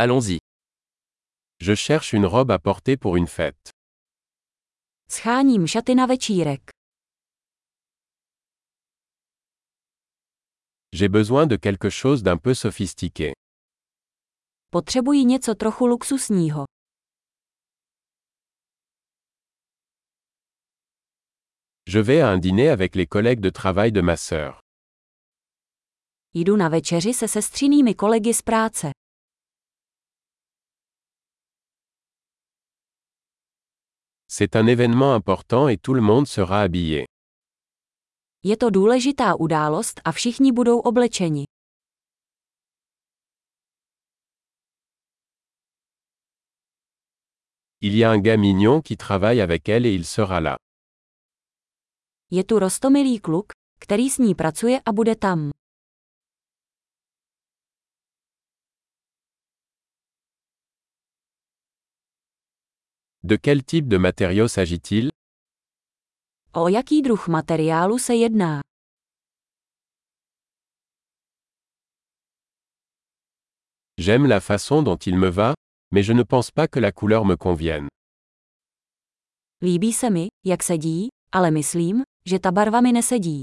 Allons-y. Je cherche une robe à porter pour une fête. Scháním šaty na večírek. J'ai besoin de quelque chose d'un peu sophistiqué. Potřebuji něco trochu luxusního. Je vais à un dîner avec les collègues de travail de ma sœur. Jdu na večeři se sestřinými kolegy z práce. C'est un événement important et tout le monde sera habillé. Je to důležitá událost a všichni budou oblečeni. Il y a un gars mignon qui travaille avec elle et il sera là. Je tu rostomilý kluk, který s ní pracuje a bude tam. De quel type de matériau s'agit-il? O jaký druh materiálu se jedná? J'aime la façon dont il me va, mais je ne pense pas que la couleur me convienne. Líbí se mi, jak sedí, ale myslím, že ta barva mi nesedí.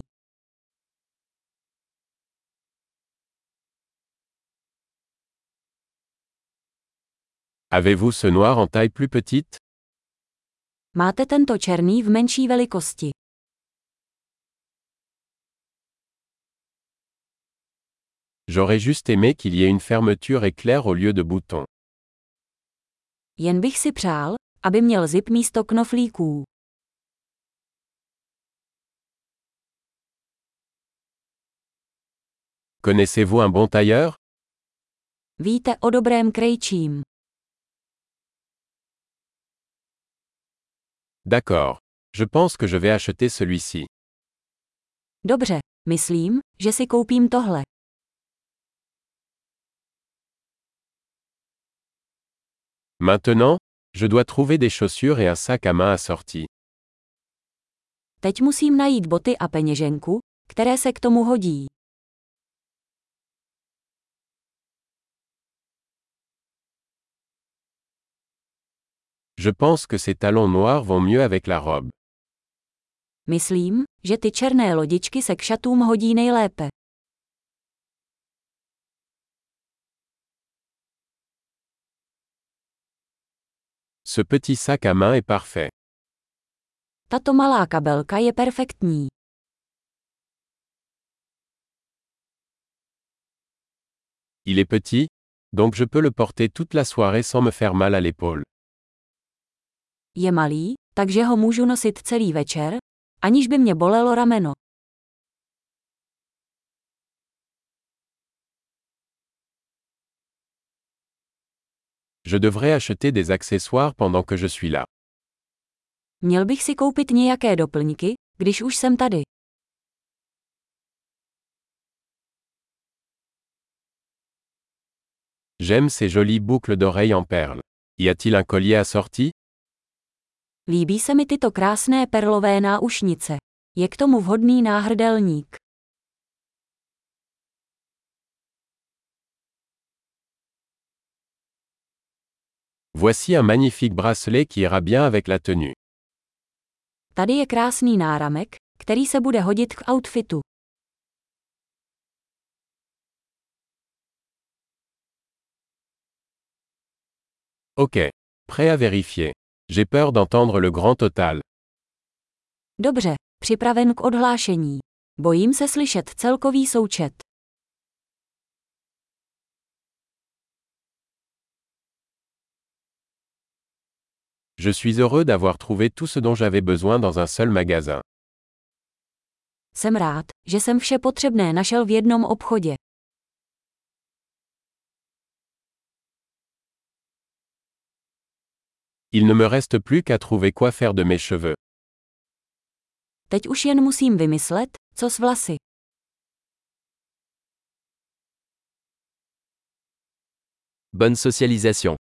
Avez-vous ce noir en taille plus petite? Máte tento černý v menší velikosti. J'aurais juste aimé qu'il y ait une fermeture éclair au lieu de boutons. Jen bych si přál, aby měl zip místo knoflíků. Connaissez-vous un bon tailleur Víte o dobrém krejčím. D'accord. Je pense que je vais acheter celui-ci. Dobře, myslím, že si koupím tohle. Maintenant, je dois trouver des chaussures et un sac à main assorti. Teď musím najít boty a peněženku, které se k tomu hodí. Je pense que ces talons noirs vont mieux avec la robe. Myslím, že ty černé lodičky se k šatům hodí nejlépe. Ce petit sac à main est parfait. Tato malá kabelka je perfektní. Il est petit, donc je peux le porter toute la soirée sans me faire mal à l'épaule. Je malý, takže ho můžu nosit celý večer, aniž by mě bolelo rameno. Je devrais acheter des accessoires pendant que je suis là. Měl bych si koupit nějaké doplňky, když už jsem tady. J'aime ces jolies boucles d'oreilles en perles. Y a-t-il un collier assorti Líbí se mi tyto krásné perlové náušnice. Je k tomu vhodný náhrdelník. Voici un magnifique bracelet qui ira bien avec la tenue. Tady je krásný náramek, který se bude hodit k outfitu. Ok. Prêt à vérifier. J'ai peur d'entendre le grand total. Dobře, připraven k odhlášení. Bojím se slyšet celkový součet. Je suis heureux d'avoir trouvé tout ce dont j'avais besoin dans un seul magasin. Jsem rád, že jsem vše potřebné našel v jednom obchodě. Il ne me reste plus qu'à trouver quoi faire de mes cheveux. Teď už jen musím vymyslet, co s vlasy. Bonne socialisation.